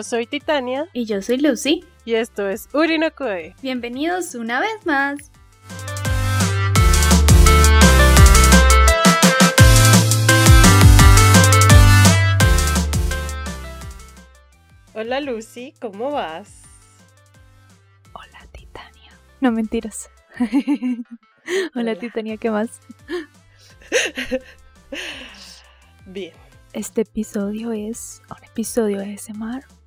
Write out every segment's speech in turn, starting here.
Yo soy Titania Y yo soy Lucy. y esto es Urinokoe. Bienvenidos una vez más. Hola Lucy, ¿cómo vas? Hola, Titania. No mentiras. Hola, Hola. Titania, ¿qué más? Bien. Este episodio es un episodio de SMR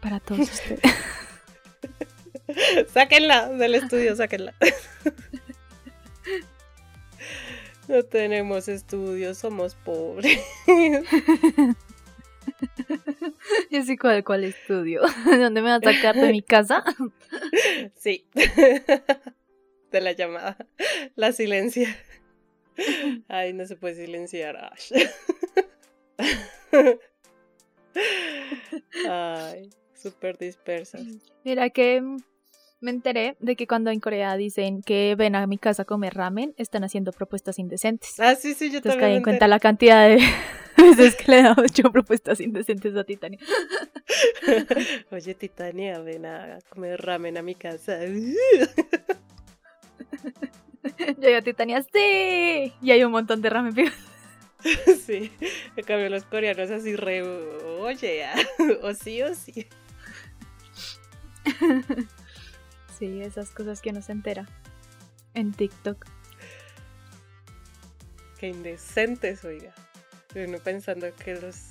para todos ustedes. Sáquenla del estudio, sáquenla. No tenemos estudio, somos pobres. Yo sé cuál, cuál estudio. ¿Dónde me vas a sacar de mi casa? Sí. De la llamada. La silencia. Ay, no se puede silenciar. Ash. Ay, súper dispersas. Mira que me enteré de que cuando en Corea dicen que ven a mi casa a comer ramen, están haciendo propuestas indecentes. Ah, sí, sí, yo Entonces también. caí en cuenta la cantidad de veces que le he dado yo propuestas indecentes a Titania. Oye, Titania, ven a comer ramen a mi casa. Llega Titania, sí. Y hay un montón de ramen. Sí, en cambio los coreanos así re, oye, ah, o sí o sí. Sí, esas cosas que uno se entera en TikTok. Qué indecentes, oiga. Uno pensando que los,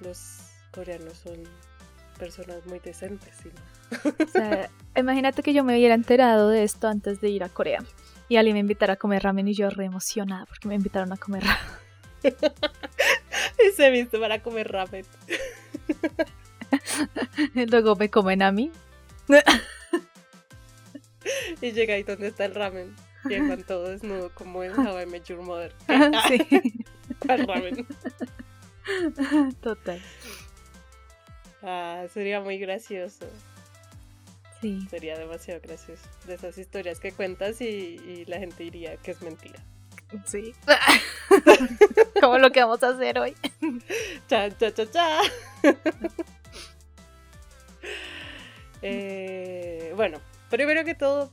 los coreanos son personas muy decentes, ¿sí? O sea, imagínate que yo me hubiera enterado de esto antes de ir a Corea. Y alguien me invitara a comer ramen y yo re emocionada porque me invitaron a comer ramen. Y se viste para comer ramen. Luego me comen a mí. Y llega ahí donde está el ramen. En todo desnudo como en How I Met Your Mother. sí, ¿Cuál ramen? total. Ah, sería muy gracioso. Sí. Sería demasiado gracioso. De esas historias que cuentas y, y la gente diría que es mentira. Sí. Como lo que vamos a hacer hoy. Cha, cha, cha, cha. Eh, bueno, primero que todo,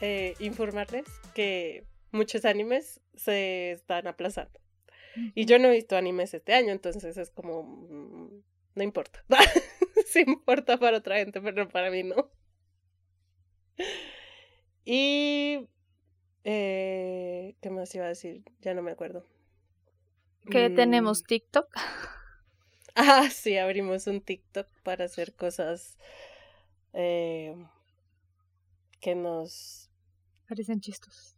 eh, informarles que muchos animes se están aplazando. Y yo no he visto animes este año, entonces es como... mm, No importa. sí importa para otra gente, pero para mí no. Y... eh, ¿Qué más iba a decir? Ya no me acuerdo. Que Mm, tenemos TikTok. Ah, sí, abrimos un TikTok para hacer cosas eh, que nos... Parecen chistos.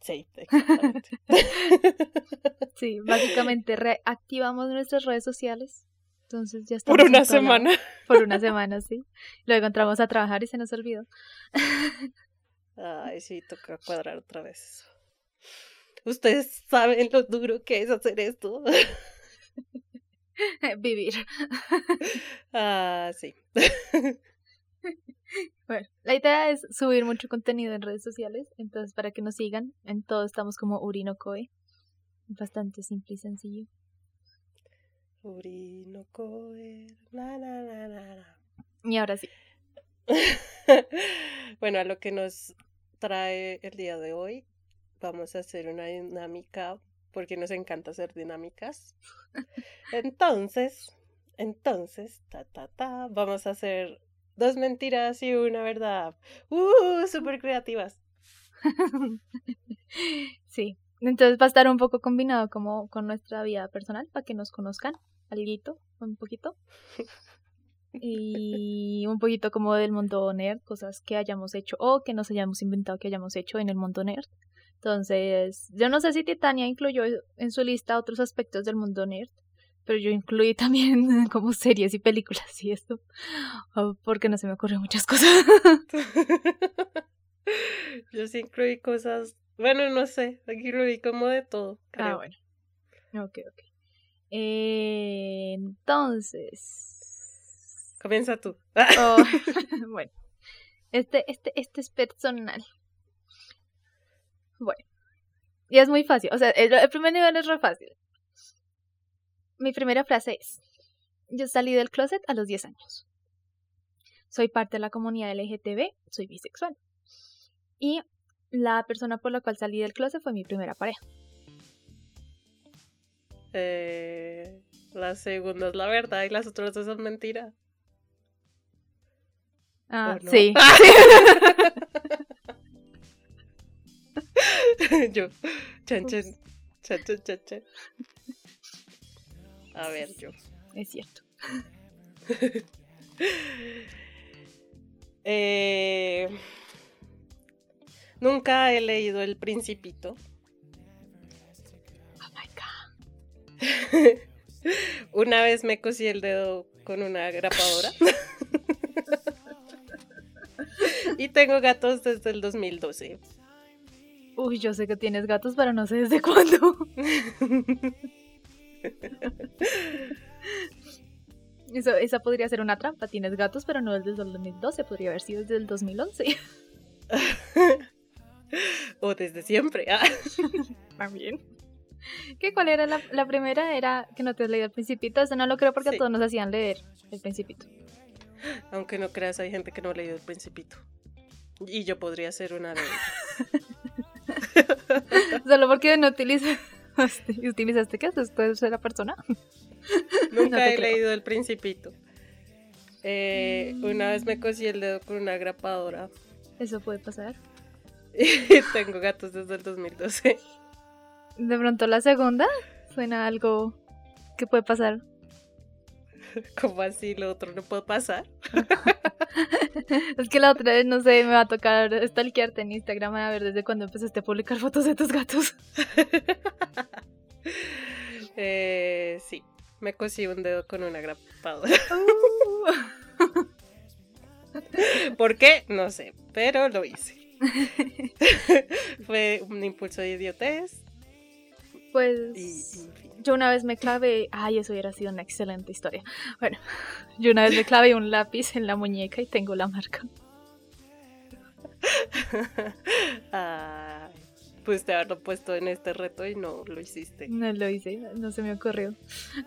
Sí, exactamente. Sí, básicamente reactivamos nuestras redes sociales. Entonces ya estamos Por una semana. Por una semana, sí. Luego entramos a trabajar y se nos olvidó. Ay, sí, toca cuadrar otra vez. Ustedes saben lo duro que es hacer esto. Vivir. Ah, sí. Bueno, la idea es subir mucho contenido en redes sociales. Entonces, para que nos sigan, en todo estamos como Urinocoe. Bastante simple y sencillo. Urino coer, na, na, na, na, na. Y ahora sí. bueno, a lo que nos trae el día de hoy, vamos a hacer una dinámica porque nos encanta hacer dinámicas. Entonces, entonces, ta, ta, ta, vamos a hacer dos mentiras y una verdad. ¡Uh! Súper creativas. sí. Entonces va a estar un poco combinado como con nuestra vida personal para que nos conozcan alguito, un poquito. Y un poquito como del mundo nerd, cosas que hayamos hecho o que nos hayamos inventado que hayamos hecho en el mundo nerd. Entonces, yo no sé si Titania incluyó en su lista otros aspectos del mundo nerd, pero yo incluí también como series y películas y esto, oh, porque no se me ocurren muchas cosas. Yo sí incluí cosas, bueno, no sé, aquí incluí como de todo. Ah, creo. bueno. Ok, ok. Eh, entonces. Comienza tú. oh, bueno. Este, este, este es personal. Bueno. Y es muy fácil. O sea, el, el primer nivel es re fácil. Mi primera frase es. yo salí del closet a los 10 años. Soy parte de la comunidad LGTB, soy bisexual. Y la persona por la cual salí del closet fue mi primera pareja. Eh, la segunda es la verdad y las otras dos son mentiras. Ah, sí. yo, chan, chan, chan, chan, chan, chan. A ver, yo. Es cierto. eh, nunca he leído El Principito. Oh my god. una vez me cosí el dedo con una grapadora. y tengo gatos desde el 2012. Uy, yo sé que tienes gatos, pero no sé desde cuándo. Eso, esa podría ser una trampa. Tienes gatos, pero no desde el 2012. Podría haber sido desde el 2011. o desde siempre. Ah. También. ¿Qué, ¿Cuál era la, la, primera? Era que no te has leído el Principito. Eso no lo creo porque a todos nos hacían leer el Principito. Aunque no creas, hay gente que no ha leído el Principito. Y yo podría ser una de ellas. Solo porque no utilizaste, utilizaste qué? Después de la persona. Nunca he leído El Principito. Eh, una vez me cosí el dedo con una grapadora. Eso puede pasar. Tengo gatos desde el 2012. De pronto la segunda suena algo que puede pasar. ¿Cómo así? ¿Lo otro no puede pasar? es que la otra vez, no sé, me va a tocar stalkearte en Instagram a ver desde cuándo empezaste a publicar fotos de tus gatos. eh, sí, me cosí un dedo con una grapadora. Uh. ¿Por qué? No sé, pero lo hice. Fue un impulso de idiotez. Pues yo una vez me clavé, ay, eso hubiera sido una excelente historia. Bueno, yo una vez me clavé un lápiz en la muñeca y tengo la marca. ay, pudiste haberlo puesto en este reto y no lo hiciste. No lo hice, no se me ocurrió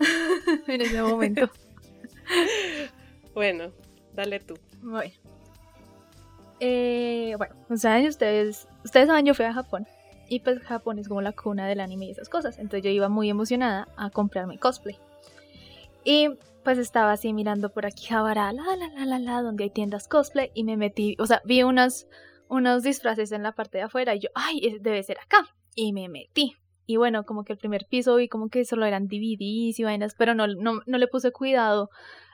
en ese momento. bueno, dale tú. Bueno. Eh, bueno, o sea, ustedes, ustedes saben, yo fui a Japón y pues Japón es como la cuna del anime y esas cosas. Entonces yo iba muy emocionada a comprarme cosplay. Y pues estaba así mirando por aquí Jabara, la la la la la, donde hay tiendas cosplay. Y me metí, o sea, vi unos, unos disfraces en la parte de afuera. Y yo, ay, debe ser acá. Y me metí. Y bueno, como que el primer piso vi como que solo eran DVDs y vainas, pero no, no, no le puse cuidado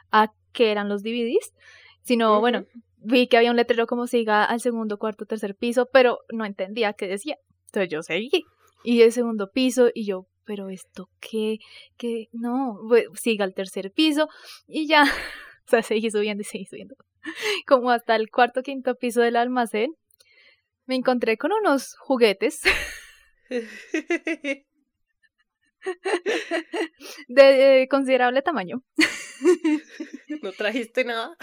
a qué eran los DVDs. Sino, bueno, vi que había un letrero como siga al segundo, cuarto, tercer piso, pero no entendía qué decía. Entonces yo seguí. Y el segundo piso, y yo, pero esto qué, qué, no, siga al tercer piso, y ya, o sea, seguí subiendo y seguí subiendo. Como hasta el cuarto, quinto piso del almacén, me encontré con unos juguetes. de, considerable tamaño. ¿No trajiste nada?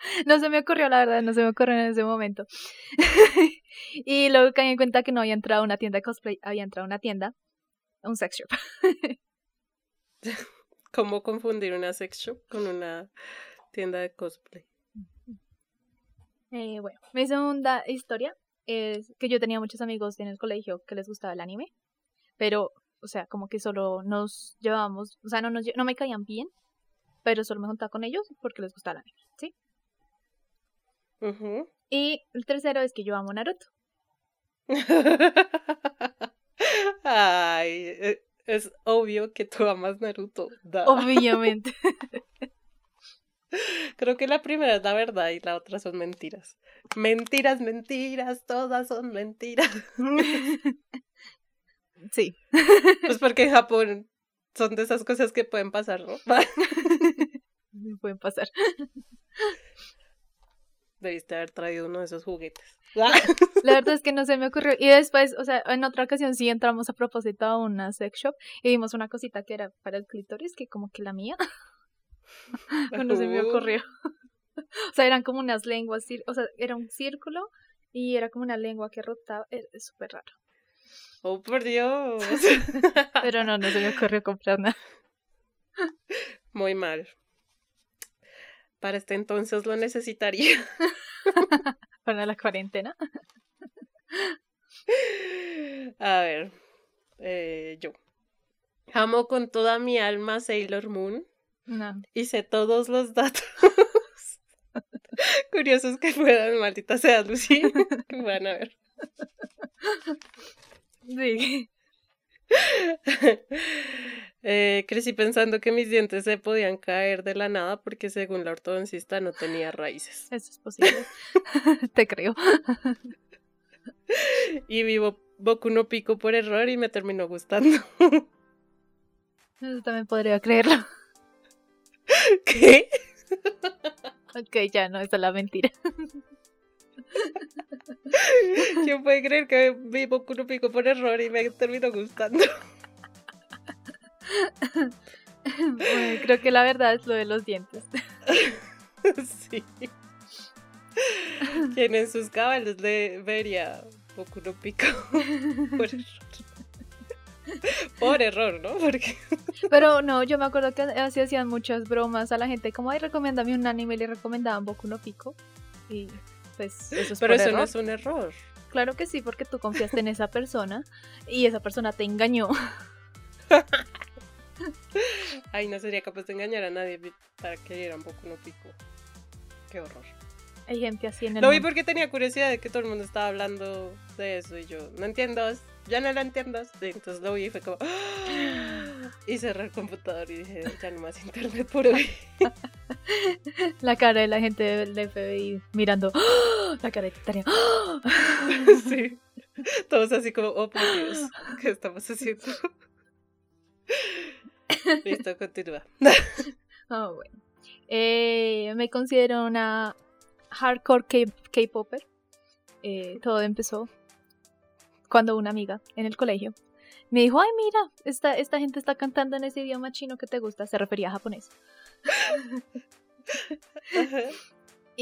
no se me ocurrió, la verdad, no se me ocurrió en ese momento. y luego caí en cuenta que no había entrado a una tienda de cosplay, había entrado a una tienda, un sex shop. ¿Cómo confundir una sex shop con una tienda de cosplay? Eh, bueno, mi segunda historia es que yo tenía muchos amigos en el colegio que les gustaba el anime, pero, o sea, como que solo nos llevábamos, o sea, no, nos, no me caían bien, pero solo me juntaba con ellos porque les gustaba el anime, ¿sí? Y el tercero es que yo amo Naruto. Ay, e, es obvio que tú amas Naruto. Obviamente. Creo que la primera es la verdad y la otra son mentiras. Mentiras, mentiras, todas son mentiras. Sí. Pues porque en Japón son de esas cosas que pueden pasar, ¿no? pueden pasar. Debiste haber traído uno de esos juguetes. La verdad es que no se me ocurrió. Y después, o sea, en otra ocasión sí entramos a propósito a una sex shop y vimos una cosita que era para el clítoris, que como que la mía. no se me ocurrió. O sea, eran como unas lenguas, o sea, era un círculo y era como una lengua que rotaba. Es súper raro. Oh, por Dios. Pero no, no se me ocurrió comprar nada. muy mal. Para este entonces lo necesitaría. Para la cuarentena. A ver, eh, yo. Amo con toda mi alma Sailor Moon. No. Hice todos los datos curiosos que puedan, maldita sea Lucy. que van a ver. Sí. Eh, crecí pensando que mis dientes se podían caer de la nada porque según la ortodoncista no tenía raíces. Eso es posible. Te creo. Y vivo Boku no Pico por error y me terminó gustando. Eso también podría creerlo. ¿Qué? Ok, ya no, esa es la mentira. ¿Quién puede creer que vi Boku Pico por error y me terminó gustando? Bueno, creo que la verdad es lo de los dientes. sí. Quien en sus cabales le vería Boku no Pico por error. Por error, ¿no? Porque Pero no, yo me acuerdo que así hacían muchas bromas a la gente, como, ay, recomiéndame un anime, y le recomendaban Boku no Pico. Y pues eso es Pero por eso error. no es un error. Claro que sí, porque tú confiaste en esa persona y esa persona te engañó. Ay, no sería capaz de engañar a nadie para que vieran Boku no Pico. Qué horror. Hay gente así en el Lo vi porque tenía curiosidad de que todo el mundo estaba hablando de eso y yo, no entiendo, ya no lo entiendo. Y entonces lo vi y fue como, ¡Ah! y cerré el computador y dije, ya no más internet por hoy. La cara de la gente del FBI mirando ¡Ah! la cara de Tania. ¡Ah! sí. Todos así como, oh por Dios, ¿qué estamos haciendo? Listo, continúa. Ah, bueno. Eh, me considero una hardcore K-popper. Eh, todo empezó cuando una amiga en el colegio me dijo, ay mira, esta, esta gente está cantando en ese idioma chino que te gusta, se refería a japonés.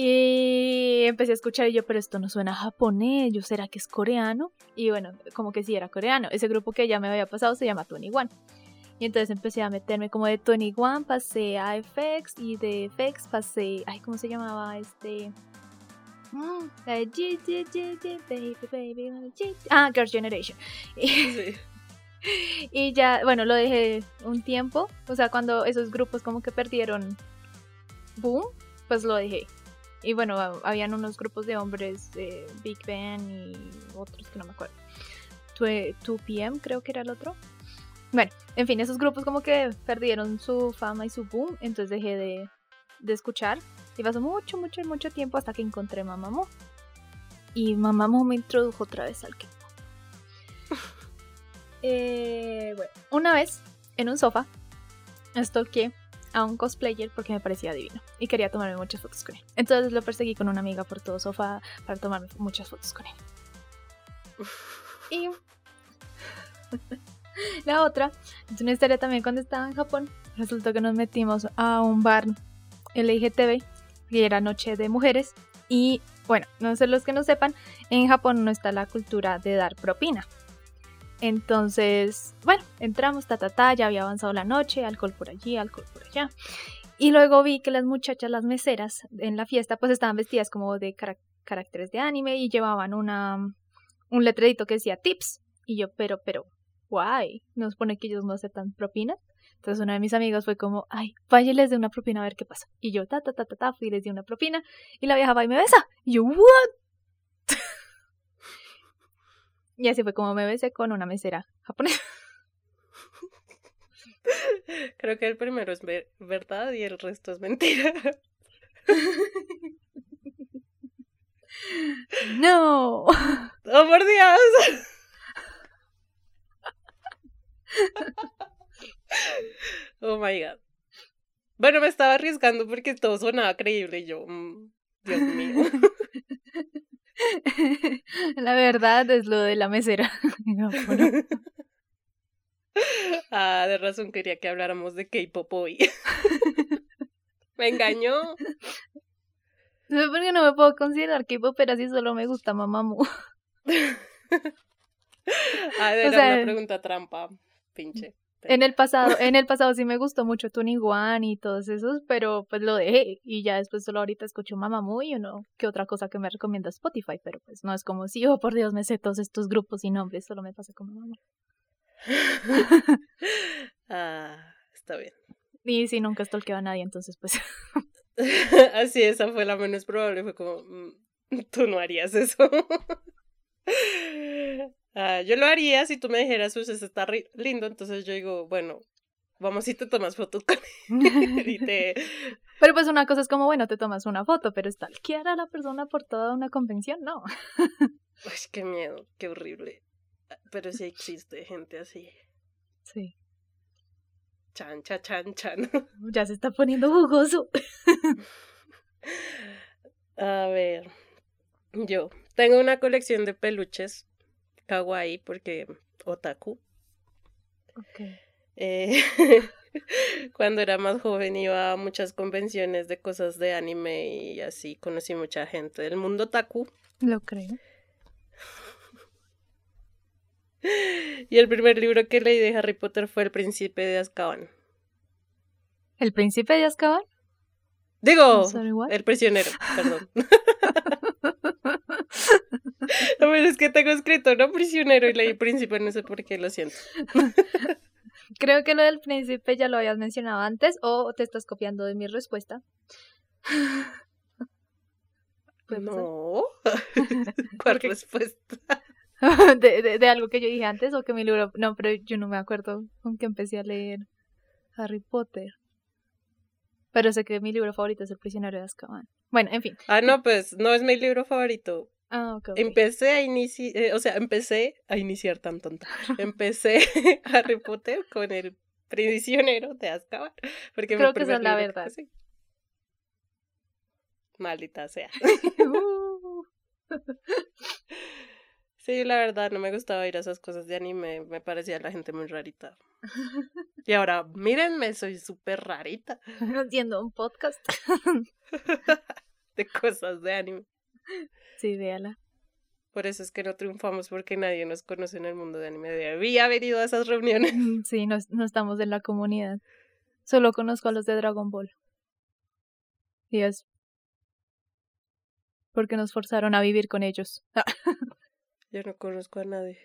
Y empecé a escuchar y yo, pero esto no suena a japonés, yo será que es coreano. Y bueno, como que sí era coreano. Ese grupo que ya me había pasado se llama 21. Y entonces empecé a meterme como de 21, pasé a FX y de FX pasé, ay, ¿cómo se llamaba este? Ah, Girls' Generation. Sí. y ya, bueno, lo dejé un tiempo. O sea, cuando esos grupos como que perdieron boom, pues lo dejé. Y bueno, ha- habían unos grupos de hombres, Big Bang y otros que no me acuerdo. 2 PM creo que era el otro. Bueno, en fin, esos grupos como que perdieron su fama y su boom, entonces dejé de, de escuchar. Y pasó mucho, mucho, mucho tiempo hasta que encontré Mamamoo. Y Mamamoo me introdujo otra vez al K-pop. Eh, bueno, una vez en un sofá stalkeé a un cosplayer porque me parecía divino y quería tomarme muchas fotos con él. Entonces lo perseguí con una amiga por todo sofá para tomarme muchas fotos con él. Y la otra es una historia también cuando estaba en Japón. Resultó que nos metimos a un bar LGTB que era noche de mujeres y bueno, no sé los que no sepan, en Japón no está la cultura de dar propina. Entonces, bueno, entramos, ta, ta, ta, ya había avanzado la noche, alcohol por allí, alcohol por allá. Y luego vi que las muchachas, las meseras en la fiesta, pues estaban vestidas como de cara- caracteres de anime y llevaban una, un letrerito que decía tips. Y yo, pero, pero, guay, nos pone que ellos no aceptan propinas. Entonces una de mis amigos fue como, ay, vaya les dé una propina a ver qué pasa. Y yo, ta, ta, ta, ta, ta, fui y les di una propina. Y la vieja va y me besa. Y yo, what? Y así fue como me besé con una mesera japonesa. Creo que el primero es ver- verdad y el resto es mentira. No. ¡Oh, por Dios! oh my god. Bueno, me estaba arriesgando porque todo sonaba creíble y yo, mm, Dios mío. La verdad es lo de la mesera. No, bueno. ah, de razón quería que habláramos de K-pop hoy. me engañó. No sé por qué no me puedo considerar K-pop, pero así solo me gusta Mamamoo. Ah, era sea- una pregunta trampa, pinche. En el pasado, en el pasado sí me gustó mucho Tony One y todos esos, pero pues lo dejé y ya después solo ahorita escucho Mamá Muy o no, que otra cosa que me recomienda Spotify, pero pues no es como si, oh por Dios, me sé todos estos grupos y nombres, solo me pasa con mamá. ah, está bien. Y sí, nunca stalkeo a nadie, entonces pues. Así, esa fue la menos probable, fue como, mm, tú no harías eso. Ah, yo lo haría si tú me dijeras, eso está lindo, entonces yo digo, bueno, vamos y te tomas fotos con Pero pues una cosa es como, bueno, te tomas una foto, pero stalkear a la persona por toda una convención, no. Uy, qué miedo, qué horrible. Pero sí existe gente así. Sí. Chan, chan, chan, chan. Ya se está poniendo jugoso. A ver. Yo tengo una colección de peluches kawaii porque otaku. Okay. Eh, cuando era más joven iba a muchas convenciones de cosas de anime y así conocí mucha gente del mundo otaku. Lo creo. Y el primer libro que leí de Harry Potter fue El Príncipe de Azkaban. ¿El Príncipe de Azkaban? Digo, El Prisionero, perdón. Es que tengo escrito, no prisionero y leí príncipe, no sé por qué, lo siento. Creo que lo del príncipe ya lo habías mencionado antes o te estás copiando de mi respuesta. No. ¿Cuál respuesta? de, de, algo que yo dije antes o que mi libro... No, pero yo no me acuerdo con que empecé a leer Harry Potter. Pero sé que mi libro favorito es El prisionero de Azkaban. Bueno, en fin. Ah, no, pues no es mi libro favorito. Ah. Empecé a iniciar, eh, o sea, empecé a iniciar tan tonta. Empecé Harry Potter con el prisionero de Azkaban. Porque Creo que es la verdad. Maldita sea. Sí, la verdad, no me gustaba ir a esas cosas de anime. Me parecía la gente muy rarita. Y ahora, mírenme, soy súper rarita. Haciendo un podcast. de cosas de anime. Sí, véala. Por eso es que no triunfamos, porque nadie nos conoce en el mundo de anime. Había venido a esas reuniones. Sí, no, no estamos en la comunidad. Solo conozco a los de Dragon Ball. Y es porque nos forzaron a vivir con ellos. Yo no conozco a nadie.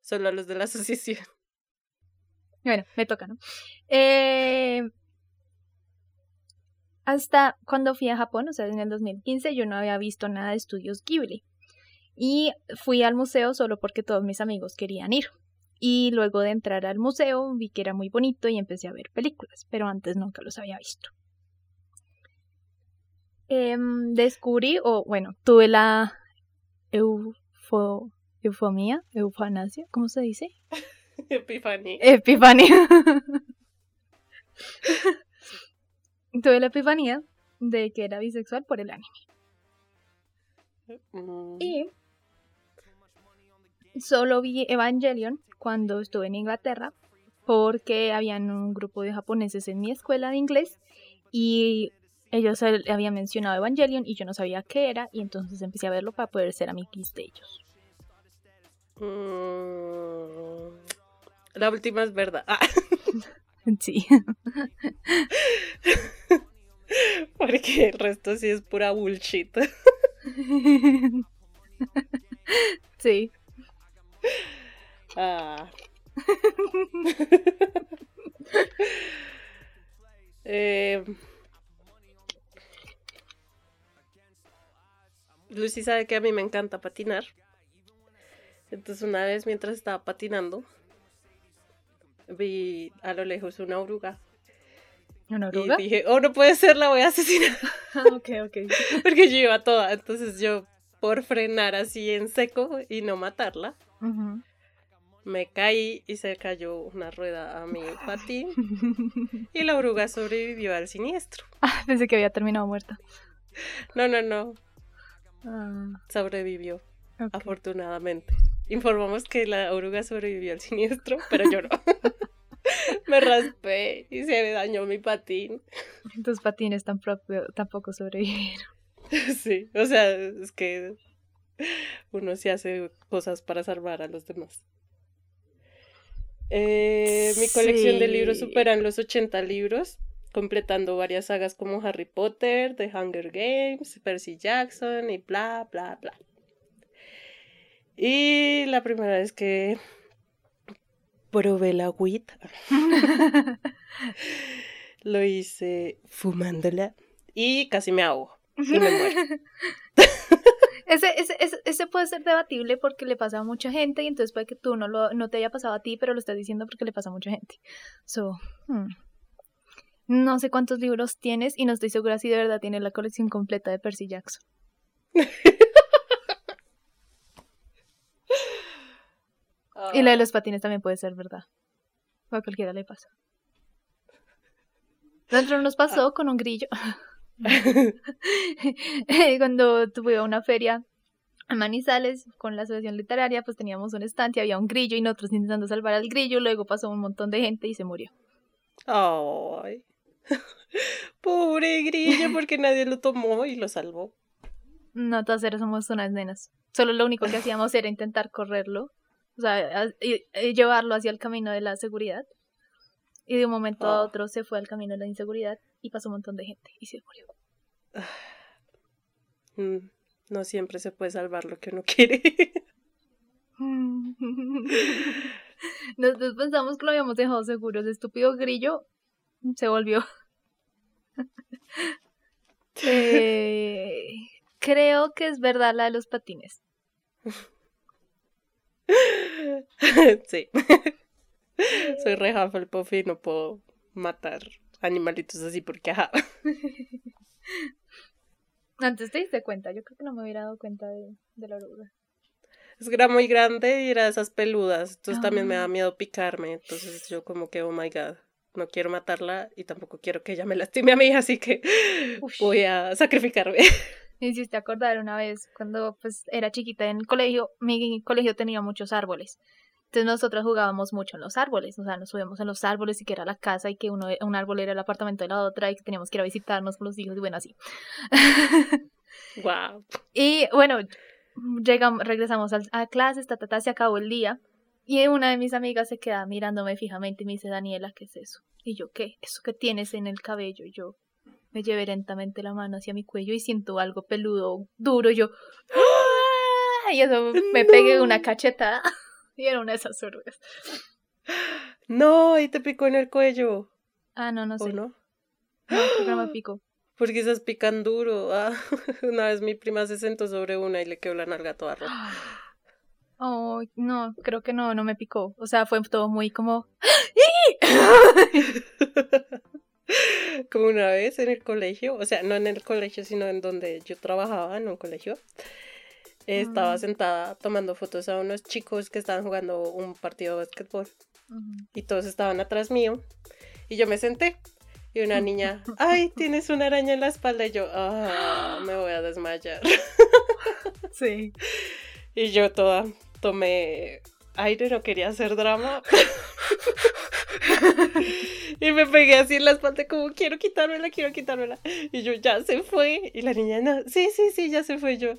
Solo a los de la asociación. Bueno, me toca, ¿no? Eh, hasta cuando fui a Japón, o sea, en el 2015, yo no había visto nada de estudios Ghibli. Y fui al museo solo porque todos mis amigos querían ir. Y luego de entrar al museo vi que era muy bonito y empecé a ver películas, pero antes nunca los había visto. Em, descubrí, o bueno, tuve la eufomía, eufanasia, ¿cómo se dice? Epifanía. Epifanía. Tuve la epifanía de que era bisexual por el anime. Mm. Y solo vi Evangelion cuando estuve en Inglaterra porque habían un grupo de japoneses en mi escuela de inglés y ellos habían mencionado Evangelion y yo no sabía qué era y entonces empecé a verlo para poder ser amiguis de ellos. Mm, la última es verdad. Ah. Sí. Porque el resto sí es pura bullshit. Sí. Ah. eh, Lucy sabe que a mí me encanta patinar. Entonces una vez mientras estaba patinando, vi a lo lejos una oruga. ¿Una oruga? Y dije, oh, no puede ser, la voy a asesinar. Ah, ok, ok. Porque yo iba toda. Entonces yo, por frenar así en seco y no matarla, me caí y se cayó una rueda a mi patín. y la oruga sobrevivió al siniestro. Ah, pensé que había terminado muerta. No, no, no. Ah, Sobrevivió, afortunadamente. Informamos que la oruga sobrevivió al siniestro, pero yo no. me raspé y se me dañó mi patín. Tus patines tampoco, tampoco sobrevivieron. Sí, o sea, es que uno sí hace cosas para salvar a los demás. Eh, mi colección de libros superan los 80 libros, completando varias sagas como Harry Potter, The Hunger Games, Percy Jackson y bla, bla, bla. Y la primera vez que probé la WIT, lo hice fumándola y casi me ahogo y me muero. Ese, ese, ese, puede ser debatible porque le pasa a mucha gente y entonces puede que tú no, lo, no te haya pasado a ti, pero lo estás diciendo porque le pasa a mucha gente. So, hmm. No sé cuántos libros tienes y no estoy segura si de verdad tiene la colección completa de Percy Jackson. Y la de los patines también puede ser verdad. O a cualquiera le pasa. Dentro nos pasó con un grillo. Cuando tuve una feria en Manizales con la asociación literaria, pues teníamos un estante, había un grillo y nosotros intentando salvar al grillo, luego pasó un montón de gente y se murió. Ay. Pobre grillo, porque nadie lo tomó y lo salvó. No, todas eras somos unas nenas. Solo lo único que hacíamos era intentar correrlo, o sea, llevarlo hacia el camino de la seguridad. Y de un momento a ah. otro se fue al camino de la inseguridad y pasó un montón de gente y se murió. Mm, no siempre se puede salvar lo que uno quiere. Nosotros pensamos que lo habíamos dejado seguro. Ese estúpido grillo se volvió. Eh, creo que es verdad la de los patines. sí. Soy re Hufflepuff y no puedo matar animalitos así porque ajá. Antes te diste cuenta, yo creo que no me hubiera dado cuenta de, la oruga. Es que era muy grande y era esas peludas, entonces también me da ah. miedo picarme, entonces yo como que, oh my god, no quiero matarla y tampoco quiero que ella me lastime a mí, así que voy a sacrificarme. Me hiciste acordar una vez cuando pues era chiquita en el colegio, mi colegio tenía muchos árboles. Entonces nosotros jugábamos mucho en los árboles, o sea, nos subíamos en los árboles y que era la casa y que uno, un árbol era el apartamento de la otra y que teníamos que ir a visitarnos con los hijos y bueno, así. Wow. y bueno, llegamos, regresamos a, clases, ta, ta, se acabó el día y una de mis amigas se queda mirándome fijamente y me dice, Daniela, ¿qué es eso? Y yo, ¿qué? ¿Eso que tienes en el cabello? Y yo me llevé lentamente la mano hacia mi cuello y siento algo peludo, duro, yo, ¡Ah! y eso me pegué una cachetada. Y era una de esas orugas. No, y te picó en el cuello. Ah, no, no sé. no? No, no me picó. Porque esas pican duro. Ah, una vez mi prima se sentó sobre una y le quedó la nalga toda rota. Oh, no, creo que no, no me picó. O sea, fue todo muy como. como una vez en el colegio, o sea, no en el colegio, sino en donde yo trabajaba, en un colegio. Estaba sentada tomando fotos a unos chicos que estaban jugando un partido de básquetbol. Y todos estaban atrás mío. Y yo me senté. Y una niña, ay, tienes una araña en la espalda. Y yo, ah, me voy a desmayar. Sí. Y yo toda tomé aire, no quería hacer drama. y me pegué así en la espalda como quiero quitármela, quiero quitármela. Y yo ya se fue. Y la niña, no, sí, sí, sí, ya se fue. Yo,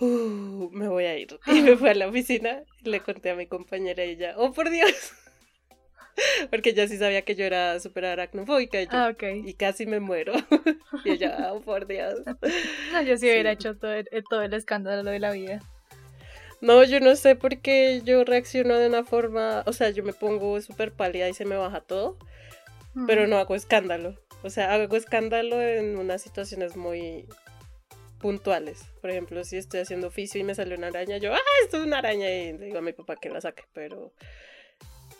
uh, me voy a ir. Y me fui a la oficina y le conté a mi compañera y ella, oh por Dios. Porque ella sí sabía que yo era súper aracnofóbica y, ah, y casi me muero. y ella, oh por Dios. No, yo sí hubiera hecho todo todo el escándalo de la vida. No, yo no sé por qué yo reacciono de una forma, o sea, yo me pongo súper pálida y se me baja todo, pero no hago escándalo. O sea, hago escándalo en unas situaciones muy puntuales. Por ejemplo, si estoy haciendo oficio y me sale una araña, yo, ah, esto es una araña y le digo a mi papá que la saque, pero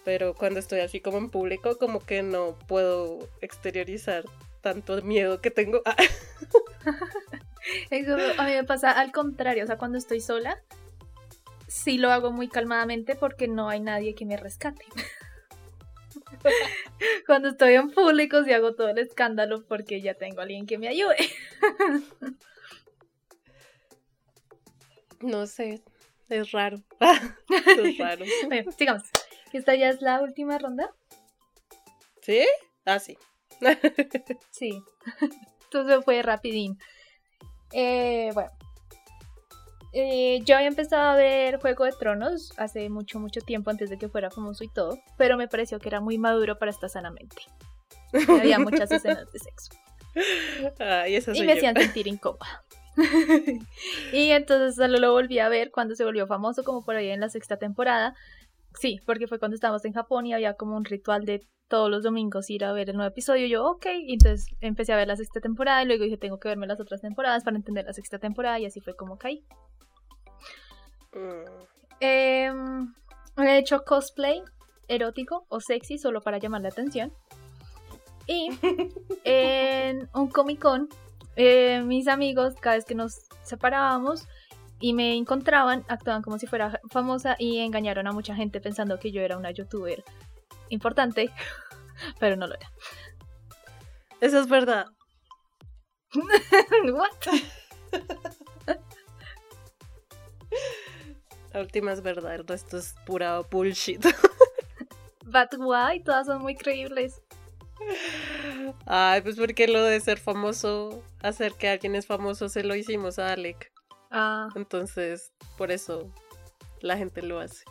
pero cuando estoy así como en público, como que no puedo exteriorizar tanto miedo que tengo. Eso a mí me pasa al contrario, o sea, cuando estoy sola, sí lo hago muy calmadamente porque no hay nadie que me rescate. Cuando estoy en público sí hago todo el escándalo porque ya tengo a alguien que me ayude. No sé, es raro. es raro. Bueno, sigamos. ¿Esta ya es la última ronda? ¿Sí? Ah, sí. sí. Entonces fue rapidín. Eh, bueno, Eh, yo había empezado a ver Juego de Tronos hace mucho, mucho tiempo antes de que fuera famoso y todo, pero me pareció que era muy maduro para estar sanamente. Había muchas escenas de sexo. y me hacían sentir incómoda. y entonces solo lo volví a ver cuando se volvió famoso, como por ahí en la sexta temporada. Sí, porque fue cuando estábamos en Japón y había como un ritual de todos los domingos ir a ver el nuevo episodio. yo, ok, y entonces empecé a ver la sexta temporada y luego dije, tengo que verme las otras temporadas para entender la sexta temporada y así fue como caí. Em, he hecho cosplay erótico o sexy solo para llamar la atención. Y en un Comic Con, eh, mis amigos, cada vez que nos separábamos y me encontraban, actuaban como si fuera famosa y engañaron a mucha gente pensando que yo era una youtuber importante, pero no lo era. Eso es verdad. What? La última es verdad, el resto es pura bullshit. But why? Todas son muy creíbles. Ay, pues porque lo de ser famoso, hacer que alguien es famoso, se lo hicimos a Alec. Ah. Entonces, por eso la gente lo hace.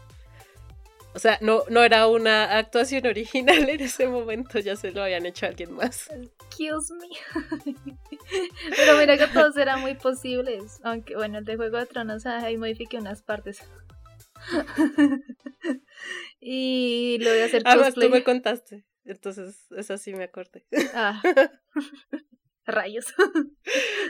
O sea, no, no era una actuación original en ese momento, ya se lo habían hecho a alguien más. Excuse me. Pero mira que todos eran muy posibles. Aunque bueno, el de Juego de Tronos ahí modifiqué unas partes. y lo voy a hacer Además, tú me contaste. Entonces, eso sí me acordé. Ah. Rayos.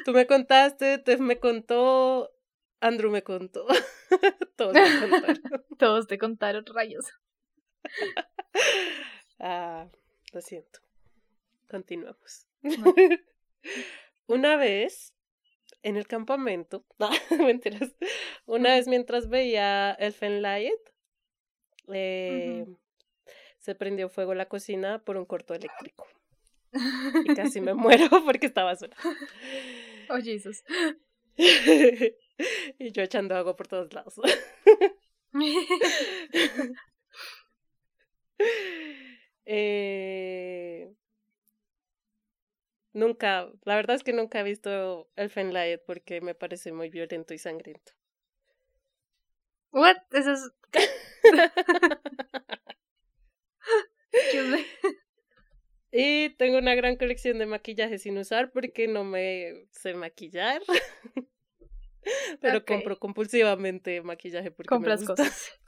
Tú me contaste, Tef me contó, Andrew me contó. Todos me contaron. Todos te contaron rayos. ah, lo siento. Continuamos. Una vez en el campamento, no, mentiras. Una vez mientras veía el Fenlight, eh, se prendió fuego la cocina por un corto eléctrico. Y casi me muero porque estaba sola. Oh, Jesus. y yo echando agua por todos lados. eh, nunca, la verdad es que nunca he visto el Fenlight porque me parece muy violento y sangriento. What? Eso es. y tengo una gran colección de maquillaje sin usar porque no me sé maquillar. Pero compro compulsivamente maquillaje porque Compras me gusta. cosas.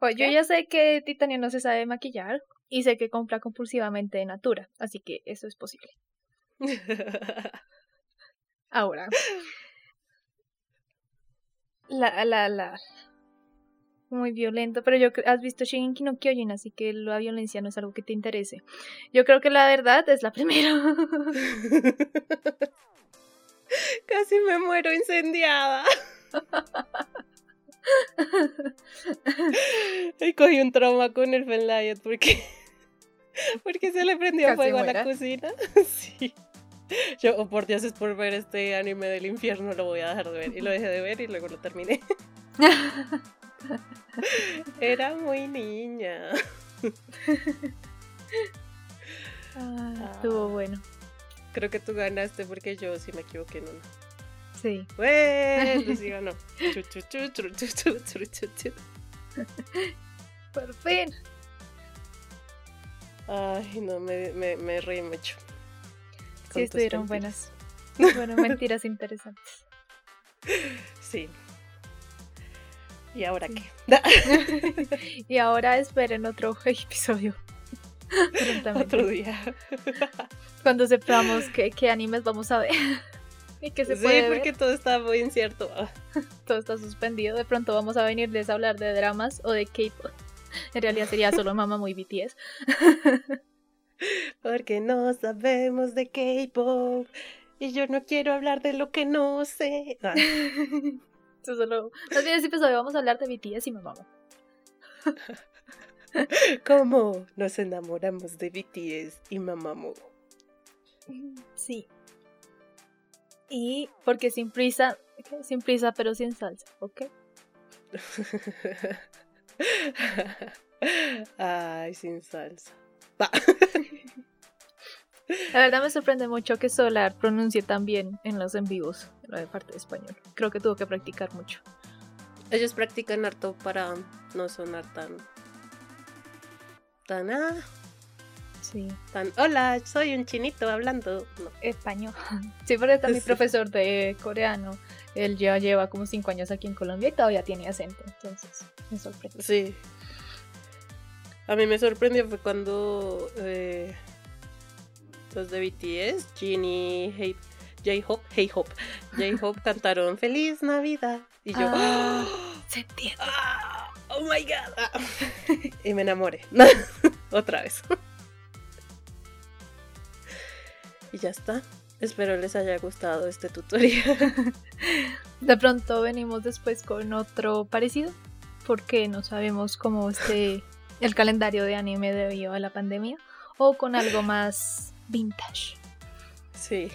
yo ya sé que Titania no se sabe maquillar y sé que compra compulsivamente Natura, así que eso es posible. Ahora. La, la, la. Muy violento, pero yo has visto Shingeki no Kyojin, así que la violencia no es algo que te interese. Yo creo que la verdad es la primera. Casi me muero incendiada. y cogí un trauma con el Fenlight porque, porque se le prendió fuego a la cocina. sí. Yo, oh, por Dios, es por ver este anime del infierno, lo voy a dejar de ver. Y lo dejé de ver y luego lo terminé. Era muy niña. Ah, estuvo bueno. Creo que tú ganaste porque yo sí me equivoqué en una. Sí. Ganó. Por fin. Ay, no, me, me, me reí mucho. Sí, estuvieron buenas. Bueno, mentiras interesantes. Sí. ¿Y ahora qué? y ahora esperen otro episodio. Otro día. Cuando sepamos qué, qué animes vamos a ver. y qué se sí, porque todo está muy incierto. todo está suspendido. De pronto vamos a venirles a hablar de dramas o de K-pop. En realidad sería solo mamá muy BTS. porque no sabemos de K-pop. Y yo no quiero hablar de lo que no sé. Ah. solo... Más bien ese episodio vamos a hablar de BTS y mamá. ¿Cómo nos enamoramos de BTS y Mamamoo? Sí. Y porque sin prisa, sin prisa pero sin salsa, ¿ok? Ay, sin salsa. La verdad me sorprende mucho que Solar pronuncie tan bien en los en vivos, la parte de español. Creo que tuvo que practicar mucho. Ellos practican harto para no sonar tan. Tan. Ah, Sí. tan. Hola, soy un chinito hablando. No. Español. Sí, pero está mi profesor de coreano. Él ya lleva como cinco años aquí en Colombia y todavía tiene acento. Entonces, me sorprende. Sí. A mí me sorprendió fue cuando eh, los de BTS, Genie, Hey, J-Hope, Hey Hope, J-Hope cantaron Feliz Navidad. Y yo, Ah, se entiende. ¡Ah! ¡Oh my god! Ah. Y me enamoré. Otra vez. Y ya está. Espero les haya gustado este tutorial. De pronto venimos después con otro parecido, porque no sabemos cómo esté el calendario de anime debido a la pandemia, o con algo más vintage. Sí.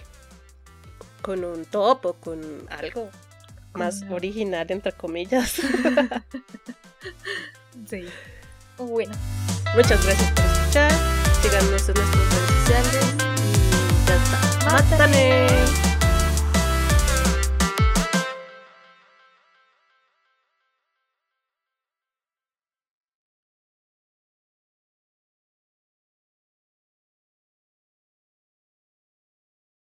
Con un top o con algo más original, entre comillas. Sí. Bueno, Muchas gracias por escuchar. Síganos en nuestras redes sociales. Y ya está. ¡Mátane!